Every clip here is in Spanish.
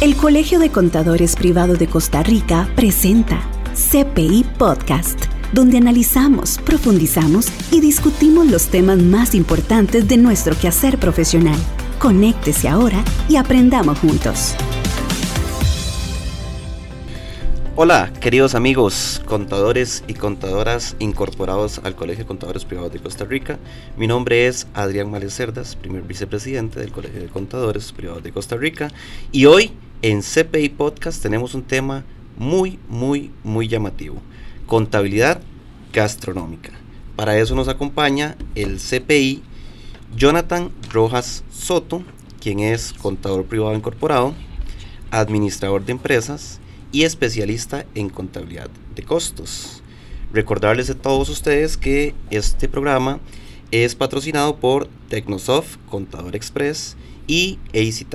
El Colegio de Contadores Privado de Costa Rica presenta CPI Podcast, donde analizamos, profundizamos y discutimos los temas más importantes de nuestro quehacer profesional. Conéctese ahora y aprendamos juntos. Hola, queridos amigos, contadores y contadoras incorporados al Colegio de Contadores Privados de Costa Rica. Mi nombre es Adrián Males Cerdas, primer vicepresidente del Colegio de Contadores Privados de Costa Rica. Y hoy en CPI Podcast tenemos un tema muy, muy, muy llamativo. Contabilidad gastronómica. Para eso nos acompaña el CPI Jonathan Rojas Soto, quien es contador privado incorporado, administrador de empresas, y especialista en contabilidad de costos. Recordarles a todos ustedes que este programa es patrocinado por Tecnosoft, Contador Express y AC.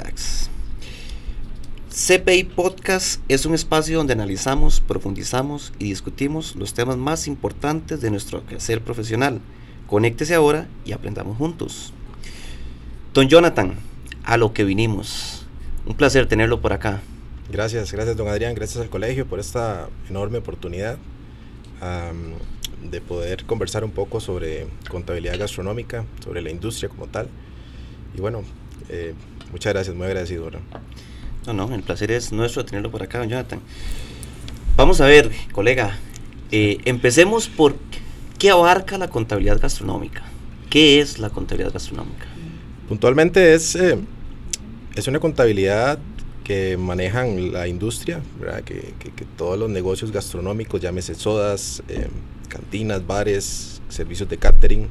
CPI Podcast es un espacio donde analizamos, profundizamos y discutimos los temas más importantes de nuestro quehacer profesional. Conéctese ahora y aprendamos juntos. Don Jonathan, a lo que vinimos. Un placer tenerlo por acá. Gracias, gracias don Adrián, gracias al colegio por esta enorme oportunidad de poder conversar un poco sobre contabilidad gastronómica, sobre la industria como tal. Y bueno, eh, muchas gracias, muy agradecido. No, no, el placer es nuestro tenerlo por acá, don Jonathan. Vamos a ver, colega, eh, empecemos por qué abarca la contabilidad gastronómica. ¿Qué es la contabilidad gastronómica? Puntualmente es, eh, es una contabilidad que manejan la industria, Que, todos los negocios gastronómicos, llámese sodas, eh, cantinas, bares, servicios de catering,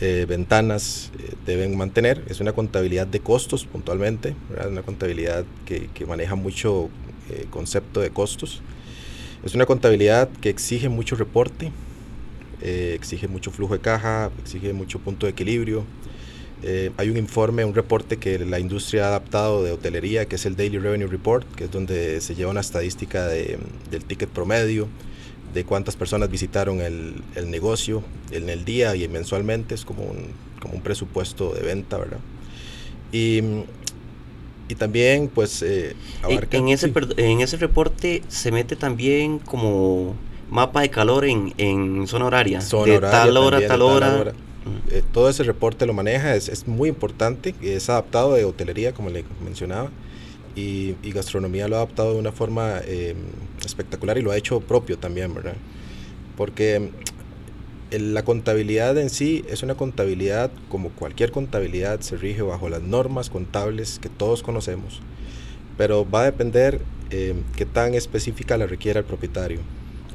eh, ventanas, eh, deben mantener. Es una contabilidad de costos puntualmente, una contabilidad que, maneja mucho concepto de costos. Es una contabilidad que exige mucho reporte, exige mucho flujo de caja, exige mucho punto de equilibrio, eh, hay un informe, un reporte que la industria ha adaptado de hotelería, que es el Daily Revenue Report, que es donde se lleva una estadística de, del ticket promedio, de cuántas personas visitaron el, el, negocio en el día y mensualmente, es como un, como un presupuesto de venta, ¿verdad? Y, y también, pues, eh, En ese, en ese reporte se mete también como mapa de calor en, en zona horaria. Zona de tal hora, tal hora. Eh, todo ese reporte lo maneja, es, es, muy importante, es adaptado de hotelería, como le mencionaba, y, gastronomía lo ha adaptado de una forma eh, espectacular y lo ha hecho propio también, ¿verdad? Porque la contabilidad en sí es una contabilidad, como cualquier contabilidad, se rige bajo las normas contables que todos conocemos, pero va a depender eh, qué tan específica la requiera el propietario.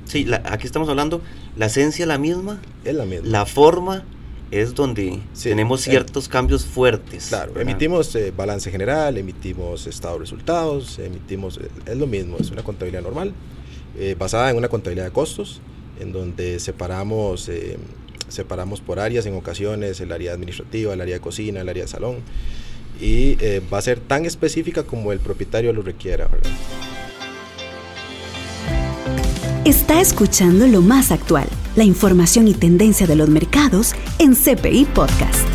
Sí, aquí estamos hablando, la esencia es la misma, es la misma. La forma es donde tenemos ciertos cambios fuertes. Claro, emitimos eh, balance general, emitimos estado de resultados, emitimos, eh, es lo mismo, es una contabilidad normal, eh, basada en una contabilidad de costos, en donde separamos, separamos por áreas en ocasiones, el área administrativa, el área de cocina, el área de salón, y va a ser tan específica como el propietario lo requiera. Está escuchando lo más actual, la información y tendencia de los mercados en CPI Podcast.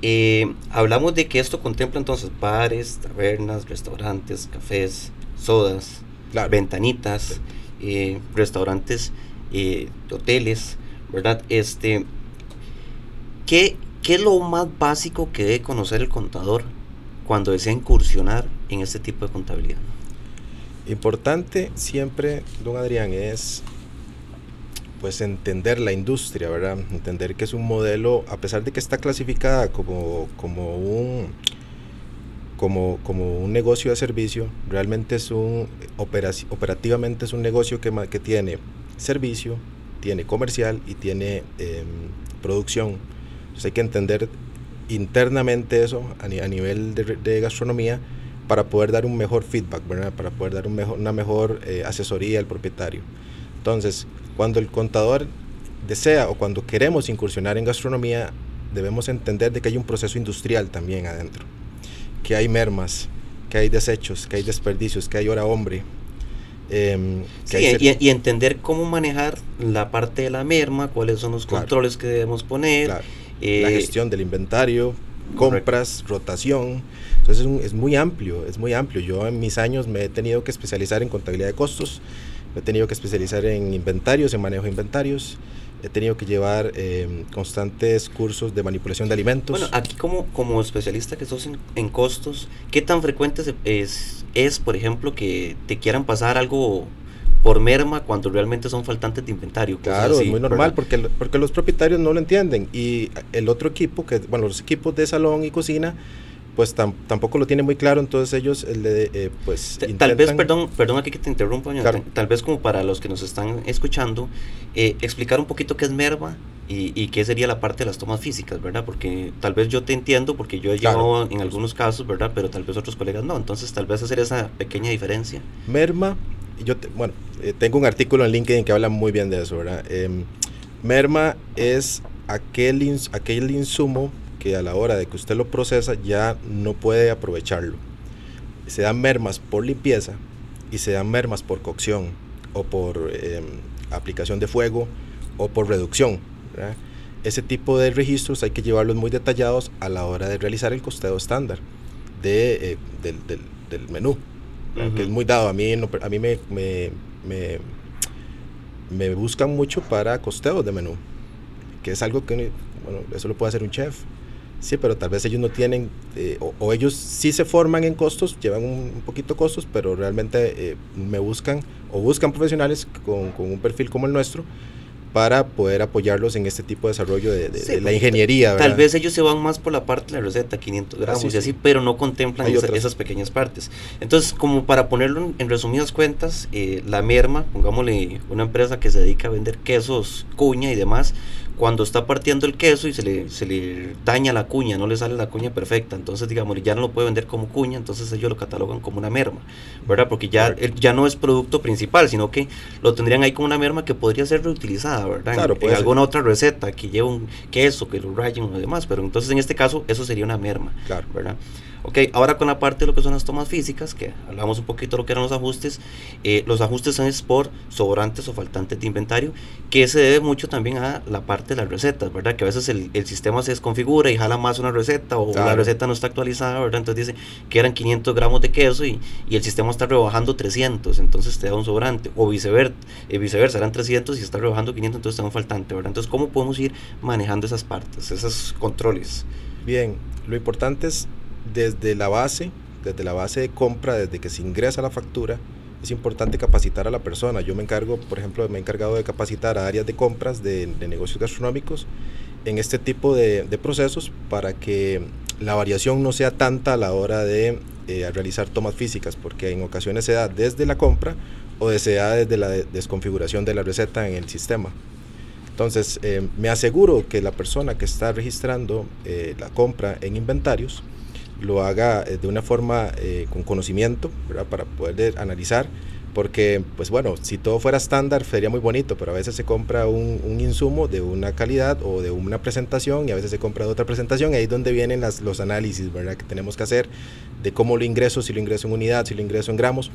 Eh, hablamos de que esto contempla entonces bares, tabernas, restaurantes, cafés, sodas, ventanitas, eh, restaurantes, eh, hoteles, ¿verdad? Este, ¿qué, ¿Qué es lo más básico que debe conocer el contador cuando desea incursionar en este tipo de contabilidad? Importante siempre, don Adrián, es pues entender la industria, ¿verdad? Entender que es un modelo, a pesar de que está clasificada como, como un como, como un negocio de servicio, realmente es un operativamente es un negocio que, que tiene servicio, tiene comercial y tiene em, producción. Entonces hay que entender internamente eso a, nivel de, gastronomía para poder dar un mejor feedback, para poder dar un mejor, una mejor eh, asesoría al propietario. Entonces, cuando el contador desea o cuando queremos incursionar en gastronomía, debemos entender de que hay un proceso industrial también adentro, que hay mermas, que hay desechos, que hay desperdicios, que hay hora hombre. Em, y, entender cómo manejar la parte de la merma, cuáles son los controles que debemos poner. la eh, gestión del inventario, compras, rotación. Entonces es, muy amplio, es muy amplio. Yo en mis años me he tenido que especializar en contabilidad de costos, me he tenido que especializar en inventarios, en manejo de inventarios, he tenido que llevar em, constantes cursos de manipulación de alimentos. Bueno, aquí como, como especialista que sos en, costos, ¿qué tan frecuente es, es, por ejemplo, que te quieran pasar algo por merma cuando realmente son faltantes de inventario. Claro, es muy normal porque, porque los propietarios no lo entienden y el otro equipo, que bueno, los equipos de salón y cocina, pues tampoco lo tienen muy claro, entonces ellos eh, pues Tal vez, perdón, perdón aquí que te interrumpo, tal, vez como para los que nos están escuchando, eh, explicar un poquito qué es merma y, qué sería la parte de las tomas físicas, ¿verdad? Porque tal vez yo te entiendo, porque yo he llevado en algunos casos, ¿verdad? Pero tal vez otros colegas no, entonces tal vez hacer esa pequeña diferencia. Merma yo bueno, eh, tengo un artículo en LinkedIn que habla muy bien de eso, ¿verdad? Em, merma es aquel, aquel insumo que a la hora de que usted lo procesa ya no puede aprovecharlo. Se dan mermas por limpieza y se dan mermas por cocción o por em, aplicación de fuego o por reducción. Ese tipo de registros hay que llevarlos muy detallados a la hora de realizar el costeo estándar de, eh, del, del, del menú que es muy dado. A mí, a mí me, me, me, buscan mucho para costeos de menú, que es algo que, bueno, eso lo puede hacer un chef. Sí, pero tal vez ellos no tienen, eh, o, ellos sí se forman en costos, llevan un, poquito costos, pero realmente eh, me buscan o buscan profesionales con, con, un perfil como el nuestro para poder apoyarlos en este tipo de desarrollo de, la ingeniería. Tal vez ellos se van más por la parte de la receta, 500 gramos y así, pero no contemplan esas pequeñas partes. Entonces, como para ponerlo en, resumidas cuentas, eh, la merma, pongámosle una empresa que se dedica a vender quesos, cuña y demás, cuando está partiendo el queso y se le, se le daña la cuña, no le sale la cuña perfecta, entonces digamos, ya no lo puede vender como cuña, entonces ellos lo catalogan como una merma, ¿verdad? Porque ya, ya no es producto principal, sino que lo tendrían ahí como una merma que podría ser reutilizada, ¿verdad? Claro, en, alguna otra receta que lleva un queso, que lo rayen o demás, pero entonces en este caso eso sería una merma, claro. ¿verdad? Ok, ahora con la parte de lo que son las tomas físicas, que hablamos un poquito de lo que eran los ajustes, eh, los ajustes son por sobrantes o faltantes de inventario, que se debe mucho también a la parte de las recetas, ¿verdad? Que a veces el, el sistema se desconfigura y jala más una receta o la receta no está actualizada, ¿verdad? Entonces dice que eran 500 gramos de queso y, y el sistema está rebajando 300, entonces te da un sobrante, o viceversa, eh, viceversa eran 300 y está rebajando 500, entonces te da un faltante, ¿verdad? Entonces, ¿cómo podemos ir manejando esas partes, esos controles? Bien, lo importante es desde la base, desde la base de compra, desde que se ingresa la factura, es importante capacitar a la persona. Yo me encargo, por ejemplo, me he encargado de capacitar a áreas de compras de, negocios gastronómicos en este tipo de, procesos para que la variación no sea tanta a la hora de eh, realizar tomas físicas, porque en ocasiones se da desde la compra o se da desde la desconfiguración de la receta en el sistema. Entonces, eh, me aseguro que la persona que está registrando eh, la compra en inventarios lo haga eh, de una forma eh, con conocimiento, para poder analizar, porque, pues bueno, si todo fuera estándar sería muy bonito, pero a veces se compra un, insumo de una calidad o de una presentación y a veces se compra de otra presentación, y ahí es donde vienen los análisis ¿verdad? que tenemos que hacer de cómo lo ingreso, si lo ingreso en unidad, si lo ingreso en gramos.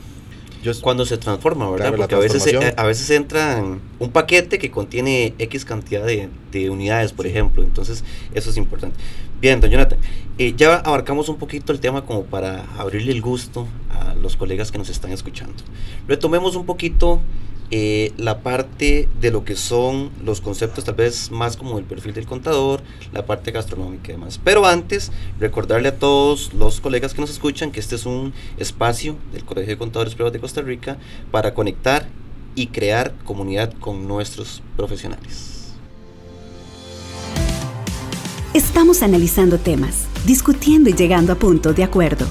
Cuando se transforma, ¿verdad? Porque a veces, a veces entra un paquete que contiene X cantidad de, de unidades, por ejemplo. Entonces, eso es importante. Bien, don Jonathan, eh, ya abarcamos un poquito el tema como para abrirle el gusto a los colegas que nos están escuchando. Retomemos un poquito eh, la parte de lo que son los conceptos tal vez más como el perfil del contador, la parte gastronómica y demás. Pero antes, recordarle a todos los colegas que nos escuchan que este es un espacio del Colegio de Contadores Privados de Costa Rica para conectar y crear comunidad con nuestros profesionales. Estamos analizando temas, discutiendo y llegando a puntos de acuerdo.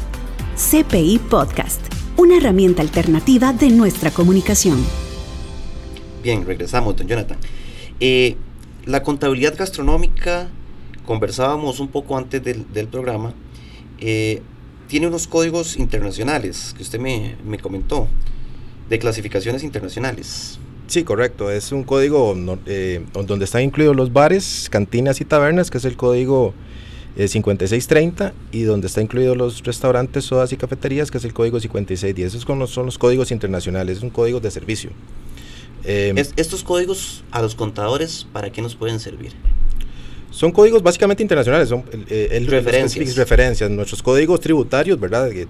CPI Podcast, una herramienta alternativa de nuestra comunicación. Bien, regresamos, don Jonathan. Eh, la contabilidad gastronómica, conversábamos un poco antes del, programa, eh, tiene unos códigos internacionales que usted me, comentó, de clasificaciones internacionales. Sí, correcto. Es un código eh, donde están incluidos los bares, cantinas y tabernas, que es el código 5630, y donde están incluidos los restaurantes, sodas y cafeterías, que es el código 5610. Esos son los códigos internacionales, es un código de servicio. Em, ¿Estos códigos a los contadores para qué nos pueden servir? Son códigos básicamente internacionales, son eh, el, referencias. referencias. Nuestros códigos tributarios, ¿verdad? El,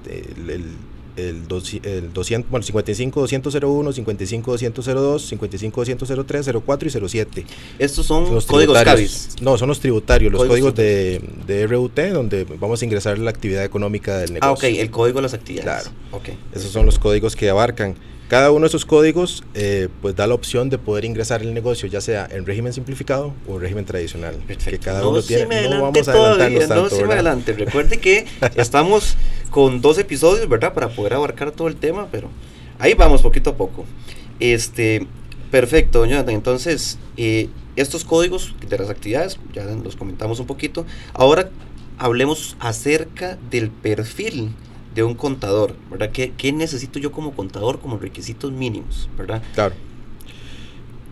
el, el, 200, bueno, 55 201, 55 202, 55 203, 04 y 07. ¿Estos son, los códigos CABIS? No, son los tributarios, los códigos, de, de, RUT, donde vamos a ingresar la actividad económica del negocio. Ah, ok, el código de las actividades. Claro. Okay. Esos son los códigos que abarcan. Cada uno de esos códigos eh, pues da la opción de poder ingresar el negocio, ya sea en régimen simplificado o en régimen tradicional. Que cada uno tiene. no vamos a adelantarnos tanto. No se adelante. Recuerde que estamos con dos episodios, ¿verdad? Para poder abarcar todo el tema, pero ahí vamos poquito a poco. Este, perfecto, Jonathan. Entonces, eh, estos códigos de las actividades, ya los comentamos un poquito. Ahora hablemos acerca del perfil de un contador, ¿verdad? ¿Qué, ¿Qué, necesito yo como contador como requisitos mínimos, ¿verdad? Claro.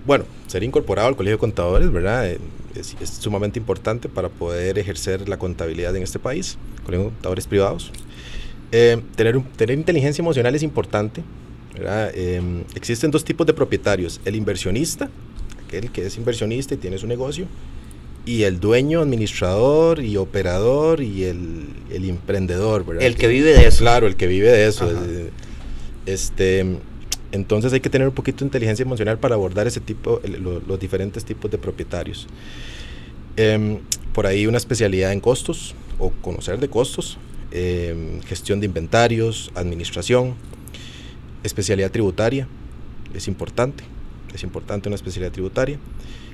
Bueno, ser incorporado al Colegio de Contadores, ¿verdad? Eh, es, sumamente importante para poder ejercer la contabilidad en este país, Colegio de Contadores Privados. Eh, tener, tener inteligencia emocional es importante, ¿verdad? Em, existen dos tipos de propietarios, el inversionista, aquel que es inversionista y tiene su negocio, y el dueño, administrador y operador y el, el emprendedor, ¿verdad? El que, vive de eso. Claro, el que vive de eso. Este, entonces hay que tener un poquito de inteligencia emocional para abordar ese tipo, los diferentes tipos de propietarios. Em, por ahí una especialidad en costos o conocer de costos, em, gestión de inventarios, administración, especialidad tributaria, es importante, es importante una especialidad tributaria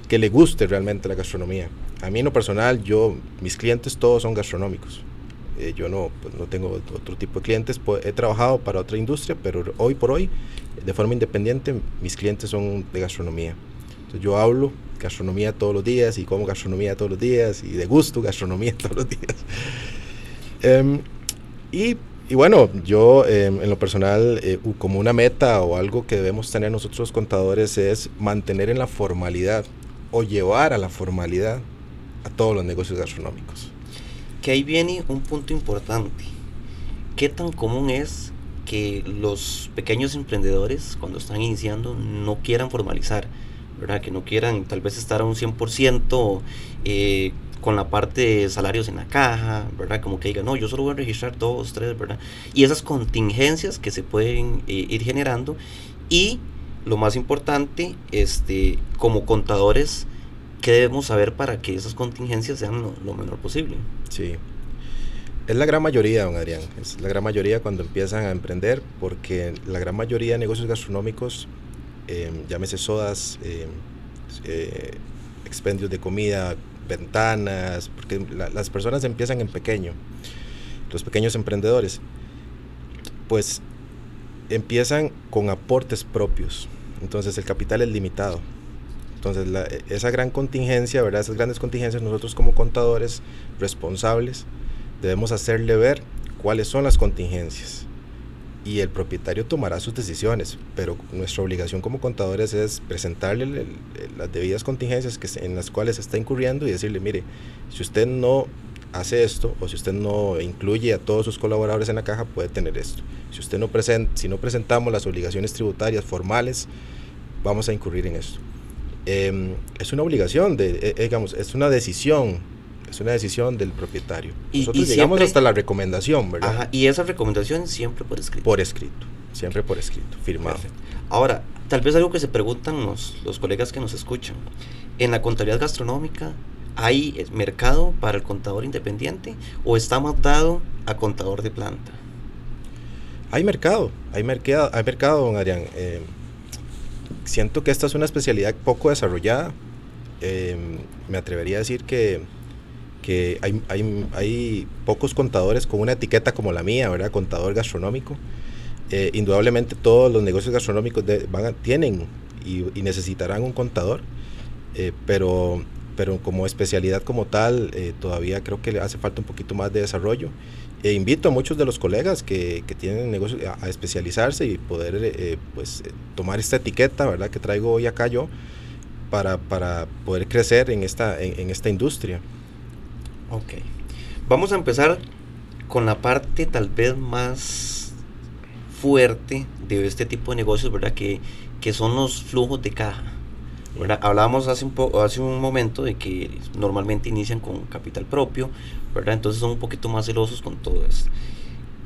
que le guste realmente la gastronomía. A mí en lo personal, yo, mis clientes todos son gastronómicos. Eh, yo no, pues, no tengo otro tipo de clientes. Pues, he trabajado para otra industria, pero hoy por hoy, de forma independiente, mis clientes son de gastronomía. Entonces yo hablo gastronomía todos los días y como gastronomía todos los días y de gusto gastronomía todos los días. Em, y, y, bueno, yo em, en lo personal, eh, como una meta o algo que debemos tener nosotros contadores es mantener en la formalidad o llevar a la formalidad a todos los negocios gastronómicos. Que ahí viene un punto importante. ¿Qué tan común es que los pequeños emprendedores cuando están iniciando no quieran formalizar? ¿verdad? Que no quieran tal vez estar a un 100% eh, con la parte de salarios en la caja, ¿verdad? Como que digan, no, yo solo voy a registrar dos, tres, ¿verdad? Y esas contingencias que se pueden eh, ir generando y lo más importante, este, como contadores, ¿qué debemos saber para que esas contingencias sean lo, menor posible? Sí. Es la gran mayoría, don Adrián. Es la gran mayoría cuando empiezan a emprender, porque la gran mayoría de negocios gastronómicos, eh, llámese sodas, em, eh, expendios de comida, ventanas, porque las personas empiezan en pequeño, los pequeños emprendedores, pues empiezan con aportes propios. Entonces el capital es limitado. Entonces esa gran contingencia, ¿verdad? esas grandes contingencias, nosotros como contadores responsables debemos hacerle ver cuáles son las contingencias. Y el propietario tomará sus decisiones, pero nuestra obligación como contadores es presentarle las debidas contingencias que, en las cuales está incurriendo y decirle, mire, si usted no hace esto o si usted no incluye a todos sus colaboradores en la caja puede tener esto. Si usted no presenta, si no presentamos las obligaciones tributarias formales, vamos a incurrir en esto. Em, es una obligación, de, eh, digamos, es una decisión, es una decisión del propietario. Y, Nosotros llegamos hasta la recomendación, ¿verdad? y esa recomendación siempre por escrito. Por escrito, siempre por escrito, firmado. Ahora, tal vez algo que se preguntan los, los colegas que nos escuchan. En la contabilidad gastronómica, ¿Hay mercado para el contador independiente o está más dado a contador de planta? Hay mercado, hay mercado, hay mercado, don Adrián. Eh, siento que esta es una especialidad poco desarrollada. Eh, me atrevería a decir que, que hay, hay, hay, pocos contadores con una etiqueta como la mía, ¿verdad? Contador gastronómico. Eh, indudablemente todos los negocios gastronómicos van tienen y, y, necesitarán un contador, pero pero como especialidad como tal, eh, todavía creo que le hace falta un poquito más de desarrollo. E invito a muchos de los colegas que, que tienen negocios a, especializarse y poder eh, pues, eh, tomar esta etiqueta ¿verdad? que traigo hoy acá yo para, para poder crecer en esta, en, esta industria. Ok. Vamos a empezar con la parte tal vez más fuerte de este tipo de negocios, ¿verdad? Que, que son los flujos de caja. Hablábamos hace un, hace un momento de que normalmente inician con capital propio, entonces son un poquito más celosos con todo esto.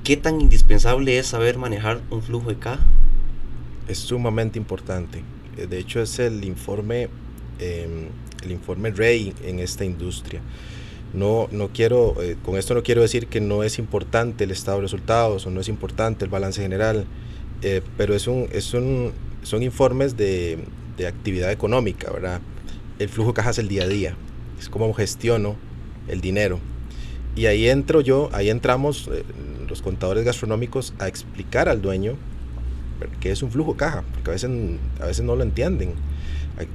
¿Qué tan indispensable es saber manejar un flujo de caja? Es sumamente importante. Eh, de hecho, es el informe, em, el informe rey en esta industria. No, no quiero, eh, con esto no quiero decir que no es importante el estado de resultados o no es importante el balance general, eh, pero es un, es un, son informes de, de, actividad económica, ¿verdad? El flujo de caja es el día a día, es como gestiono el dinero. Y ahí entro yo, ahí entramos eh, los contadores gastronómicos a explicar al dueño qué es un flujo de caja, porque a veces, a veces no lo entienden.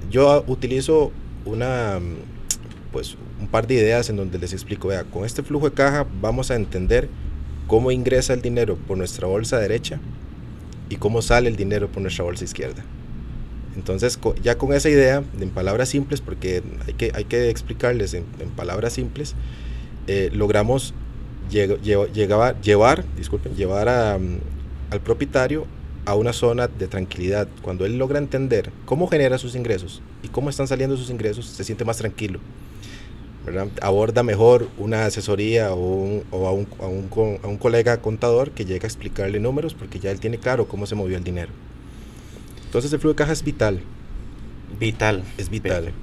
Yo utilizo una pues un par de ideas en donde les explico, vea, con este flujo de caja vamos a entender cómo ingresa el dinero por nuestra bolsa derecha y cómo sale el dinero por nuestra bolsa izquierda. Entonces, ya con esa idea, en palabras simples, porque hay que, hay que explicarles en, palabras simples, eh, logramos llevar, llevar, disculpen, llevar a, mm, al propietario a una zona de tranquilidad. Cuando él logra entender cómo genera sus ingresos y cómo están saliendo sus ingresos, se siente más tranquilo aborda mejor una asesoría o, a, un, a, un, a, un, colega contador que llega a explicarle números porque ya él tiene claro cómo se movió el dinero. Entonces el flujo de caja es vital. Vital. Es vital.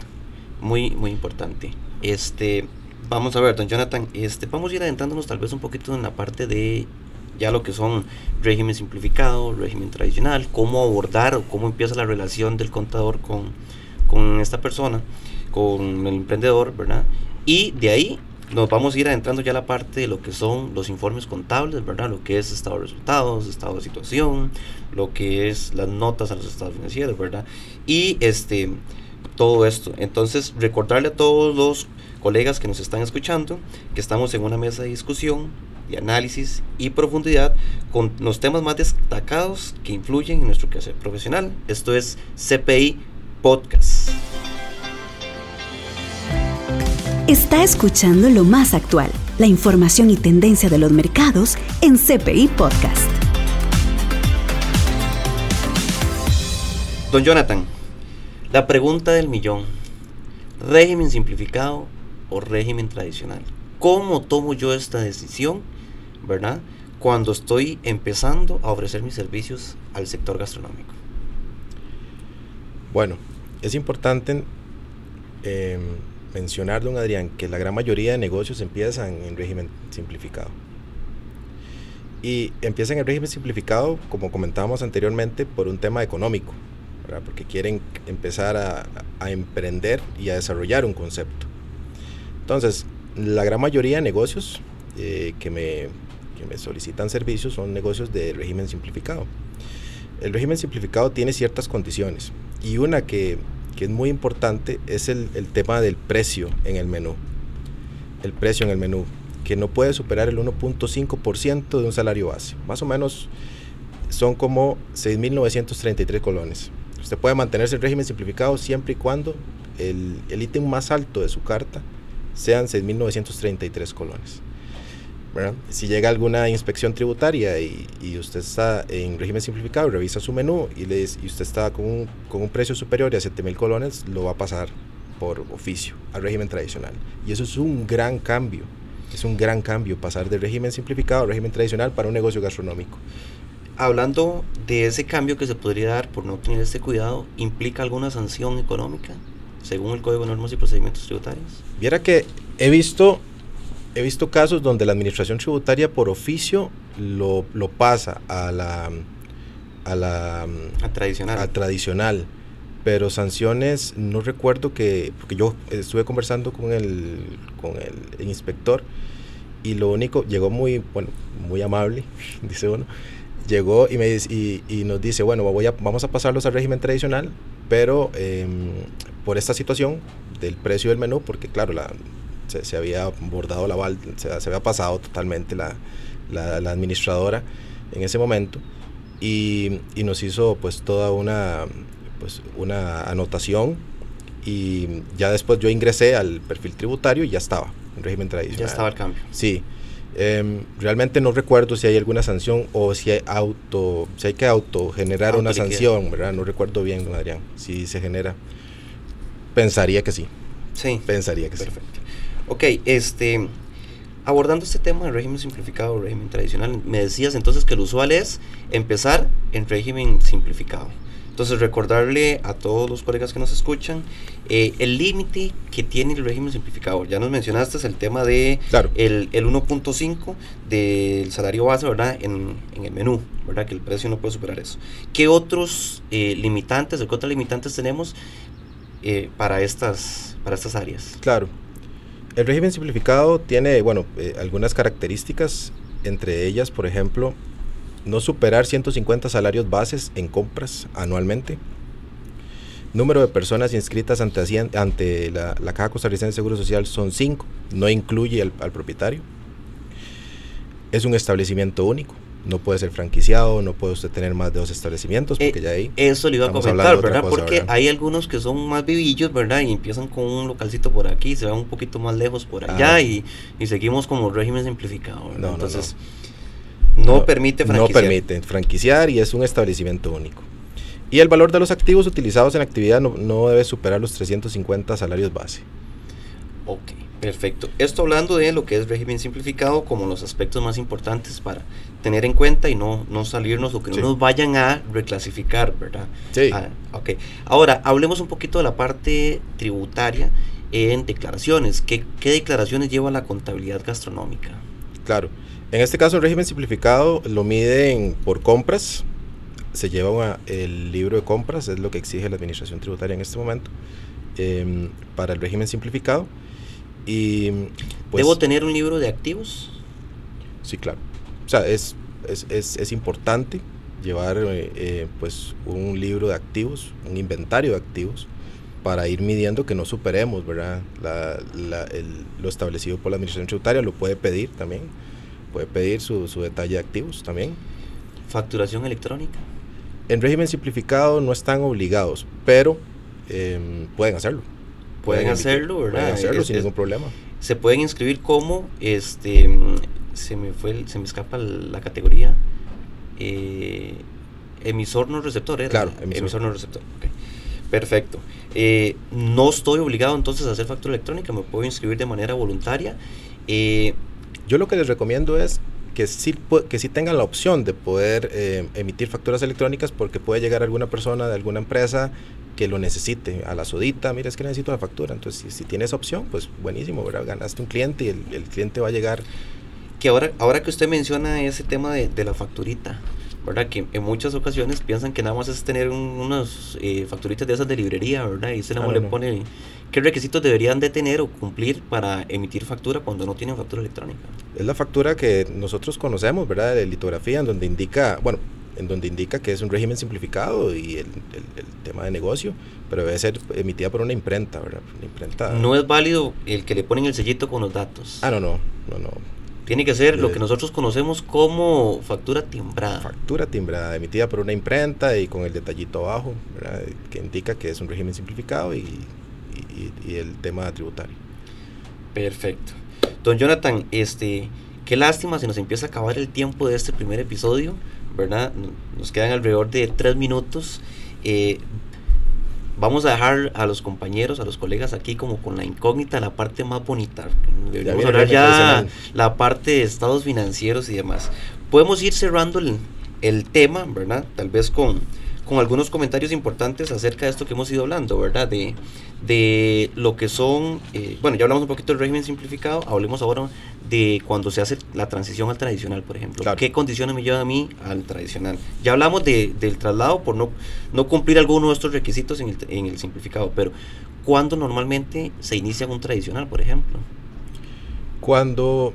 Muy, muy importante. Este, vamos a ver, don Jonathan, este, vamos a ir adentrándonos tal vez un poquito en la parte de ya lo que son régimen simplificado, régimen tradicional, cómo abordar o cómo empieza la relación del contador con, con esta persona, con el emprendedor, ¿verdad? Y de ahí nos vamos a ir adentrando ya a la parte de lo que son los informes contables, ¿verdad? Lo que es estado de resultados, estado de situación, lo que es las notas a los estados financieros, ¿verdad? Y este todo esto. Entonces, recordarle a todos los colegas que nos están escuchando que estamos en una mesa de discusión, de análisis y profundidad con los temas más destacados que influyen en nuestro quehacer profesional. Esto es CPI Podcast. Está escuchando lo más actual, la información y tendencia de los mercados en CPI Podcast. Don Jonathan, la pregunta del millón. ¿Régimen simplificado o régimen tradicional? ¿Cómo tomo yo esta decisión, verdad? Cuando estoy empezando a ofrecer mis servicios al sector gastronómico. Bueno, es importante eh, mencionar, don Adrián, que la gran mayoría de negocios empiezan en régimen simplificado. Y empiezan en régimen simplificado, como comentábamos anteriormente, por un tema económico, porque quieren empezar a, emprender y a desarrollar un concepto. Entonces, la gran mayoría de negocios eh, que, me, que me solicitan servicios son negocios de régimen simplificado. El régimen simplificado tiene ciertas condiciones y una que que es muy importante, es el, el tema del precio en el menú. El precio en el menú, que no puede superar el 1.5% de un salario base. Más o menos son como 6.933 colones. Usted puede mantenerse en régimen simplificado siempre y cuando el, el ítem más alto de su carta sean 6.933 colones. Si llega alguna inspección tributaria y, usted está en régimen simplificado, revisa su menú y, le, y usted está con un, con un precio superior a 7 mil colones, lo va a pasar por oficio al régimen tradicional. Y eso es un gran cambio. Es un gran cambio pasar del régimen simplificado al régimen tradicional para un negocio gastronómico. Hablando de ese cambio que se podría dar por no tener este cuidado, ¿implica alguna sanción económica según el Código de Normas y Procedimientos Tributarios? Viera que he visto he visto casos donde la administración tributaria por oficio lo, lo pasa a la a la tradicional. A tradicional. Pero sanciones, no recuerdo que, porque yo estuve conversando con el, con el, inspector y lo único, llegó muy, bueno, muy amable, dice uno, llegó y, me, y, y nos dice, bueno, voy a, vamos a pasarlos al régimen tradicional, pero em, por esta situación del precio del menú, porque claro, la, se, había bordado la se, se, había pasado totalmente la, la, administradora en ese momento y, y, nos hizo pues toda una, pues, una anotación y ya después yo ingresé al perfil tributario y ya estaba en régimen tradicional. Ya estaba el cambio. Sí. Em, realmente no recuerdo si hay alguna sanción o si hay auto si hay que auto generar una sanción, ¿verdad? No recuerdo bien, Adrián, si se genera Pensaría que sí. Sí. Pensaría que Perfecto. Ok, este, abordando este tema del régimen simplificado, régimen tradicional, me decías entonces que lo usual es empezar en régimen simplificado. Entonces recordarle a todos los colegas que nos escuchan eh, el límite que tiene el régimen simplificado. Ya nos mencionaste el tema de el, el 1.5 del salario base, ¿verdad? En, en, el menú, ¿verdad? Que el precio no puede superar eso. ¿Qué otros eh, limitantes o qué otras limitantes tenemos eh, para, estas, para estas áreas? Claro. El régimen simplificado tiene, bueno, algunas características, entre ellas, por ejemplo, no superar 150 salarios bases en compras anualmente. Número de personas inscritas ante, ante la, Caja Costarricense de Seguro Social son 5, no incluye al, propietario. Es un establecimiento único, no puede ser franquiciado, no puede usted tener más de dos establecimientos, porque eh, ya ahí... Eso le iba a comentar, ¿verdad? porque hay algunos que son más vivillos, ¿verdad? Y empiezan con un localcito por aquí, se van un poquito más lejos por allá ah. y, seguimos como régimen simplificado, Entonces... No, permite franquiciar. No permite franquiciar y es un establecimiento único. Y el valor de los activos utilizados en actividad no, debe superar los 350 salarios base. Ok, perfecto. Esto hablando de lo que es régimen simplificado como los aspectos más importantes para tener en cuenta y no, no salirnos o que no nos vayan a reclasificar, ¿verdad? Sí. Ah, ok. Ahora, hablemos un poquito de la parte tributaria en declaraciones. ¿Qué, qué declaraciones lleva la contabilidad gastronómica? Claro. En este caso, el régimen simplificado lo miden por compras. Se lleva el libro de compras, es lo que exige la administración tributaria en este momento, em, para el régimen simplificado. Y, pues, ¿Debo tener un libro de activos? Sí, claro. O sea, es, es, es, es importante llevar eh, eh, pues un libro de activos, un inventario de activos, para ir midiendo que no superemos, ¿verdad? lo establecido por la administración tributaria lo puede pedir también puede pedir su, detalle de activos también. ¿Facturación electrónica? En régimen simplificado no están obligados, pero em, pueden hacerlo. Pueden, hacerlo, ¿verdad? Pueden hacerlo sin ningún problema. Se pueden inscribir como, este, se me fue, se me escapa la categoría, eh, emisor no receptor. Claro, emisor, no receptor. Perfecto. Eh, no estoy obligado entonces a hacer factura electrónica, me puedo inscribir de manera voluntaria. Eh, yo lo que les recomiendo es que sí, que sí tengan la opción de poder eh, emitir facturas electrónicas porque puede llegar alguna persona de alguna empresa que lo necesite a la sodita, mira, es que necesito una factura. Entonces, si, si tienes esa opción, pues buenísimo, ¿verdad? Ganaste un cliente y el, cliente va a llegar. Que ahora, ahora que usted menciona ese tema de, de la facturita, ¿verdad? Que en muchas ocasiones piensan que nada más es tener unas eh, facturitas de esas de librería, ¿verdad? Y se nada ah, le pone qué requisitos deberían de tener o cumplir para emitir factura cuando no tienen factura electrónica. Es la factura que nosotros conocemos, ¿verdad? De litografía, en donde indica, bueno, en donde indica que es un régimen simplificado y el, tema de negocio, pero debe ser emitida por una imprenta, ¿verdad? Una imprenta. No es válido el que le ponen el sellito con los datos. Ah, no, no, no, no. Tiene que ser lo que nosotros conocemos como factura timbrada. Factura timbrada, emitida por una imprenta y con el detallito abajo, que indica que es un régimen simplificado y, el tema tributario. Perfecto. Don Jonathan, este, qué lástima se nos empieza a acabar el tiempo de este primer episodio, ¿verdad? Nos quedan alrededor de tres minutos. Eh, vamos a dejar a los compañeros, a los colegas aquí como con la incógnita, la parte más bonita. Deberíamos hablar ya la parte de estados financieros y demás. Podemos ir cerrando el, el tema, ¿verdad? Tal vez con con algunos comentarios importantes acerca de esto que hemos ido hablando, ¿verdad? De, de lo que son, eh, bueno, ya hablamos un poquito del régimen simplificado, hablemos ahora de cuando se hace la transición al tradicional, por ejemplo. ¿Qué condiciones me llevan a mí al tradicional? Ya hablamos de, del traslado por no, no cumplir alguno de estos requisitos en el, en el simplificado, pero ¿cuándo normalmente se inicia un tradicional, por ejemplo? Cuando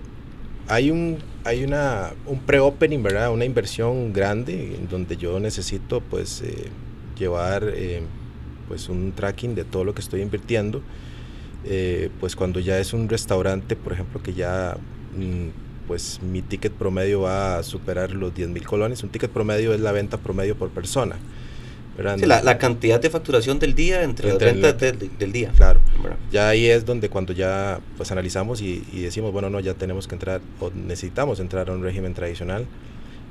hay un hay una un pre-opening, ¿verdad? Una inversión grande en donde yo necesito pues eh, llevar eh, pues un tracking de todo lo que estoy invirtiendo. Eh, pues cuando ya es un restaurante, por ejemplo, que ya mm, pues mi ticket promedio va a superar los 10 mil colones. Un ticket promedio es la venta promedio por persona la, cantidad de facturación del día entre, las ventas del, día. Claro. Ya ahí es donde cuando ya pues analizamos y, decimos, bueno, no, ya tenemos que entrar o necesitamos entrar a un régimen tradicional.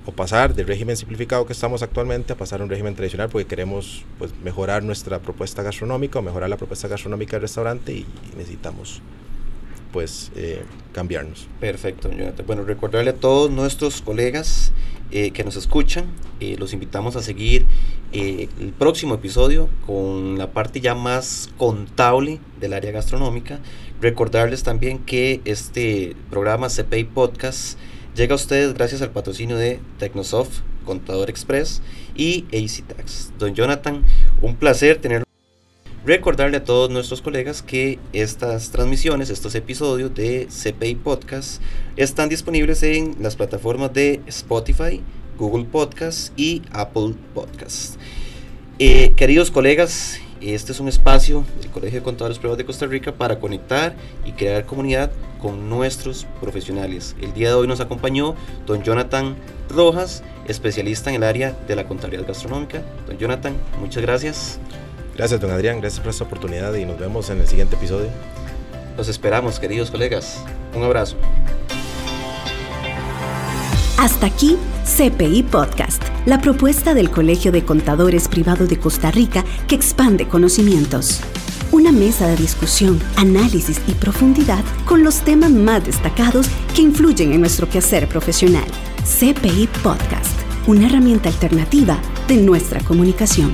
o pasar del régimen simplificado que estamos actualmente a pasar a un régimen tradicional porque queremos pues, mejorar nuestra propuesta gastronómica o mejorar la propuesta gastronómica del restaurante y, necesitamos pues eh, cambiarnos. Perfecto, Jonathan. Bueno, recordarle a todos nuestros colegas eh, que nos escuchan, eh, los invitamos a seguir el próximo episodio con la parte ya más contable del área gastronómica. Recordarles también que este programa CPI Podcast Llega a ustedes gracias al patrocinio de Tecnosoft, Contador Express y AC. Don Jonathan, un placer tenerlo. Recordarle a todos nuestros colegas que estas transmisiones, estos episodios de CPI Podcast están disponibles en las plataformas de Spotify, Google Podcast y Apple Podcast. Eh, queridos colegas, este es un espacio del Colegio de Contadores Privados de Costa Rica para conectar y crear comunidad con nuestros profesionales. El día de hoy nos acompañó don Jonathan Rojas, especialista en el área de la contabilidad gastronómica. Don Jonathan, muchas gracias. Gracias, don Adrián. Gracias por esta oportunidad y nos vemos en el siguiente episodio. Los esperamos, queridos colegas. Un abrazo. Hasta aquí CPI Podcast, la propuesta del Colegio de Contadores Privado de Costa Rica que expande conocimientos. Una mesa de discusión, análisis y profundidad con los temas más destacados que influyen en nuestro quehacer profesional. CPI Podcast, una herramienta alternativa de nuestra comunicación.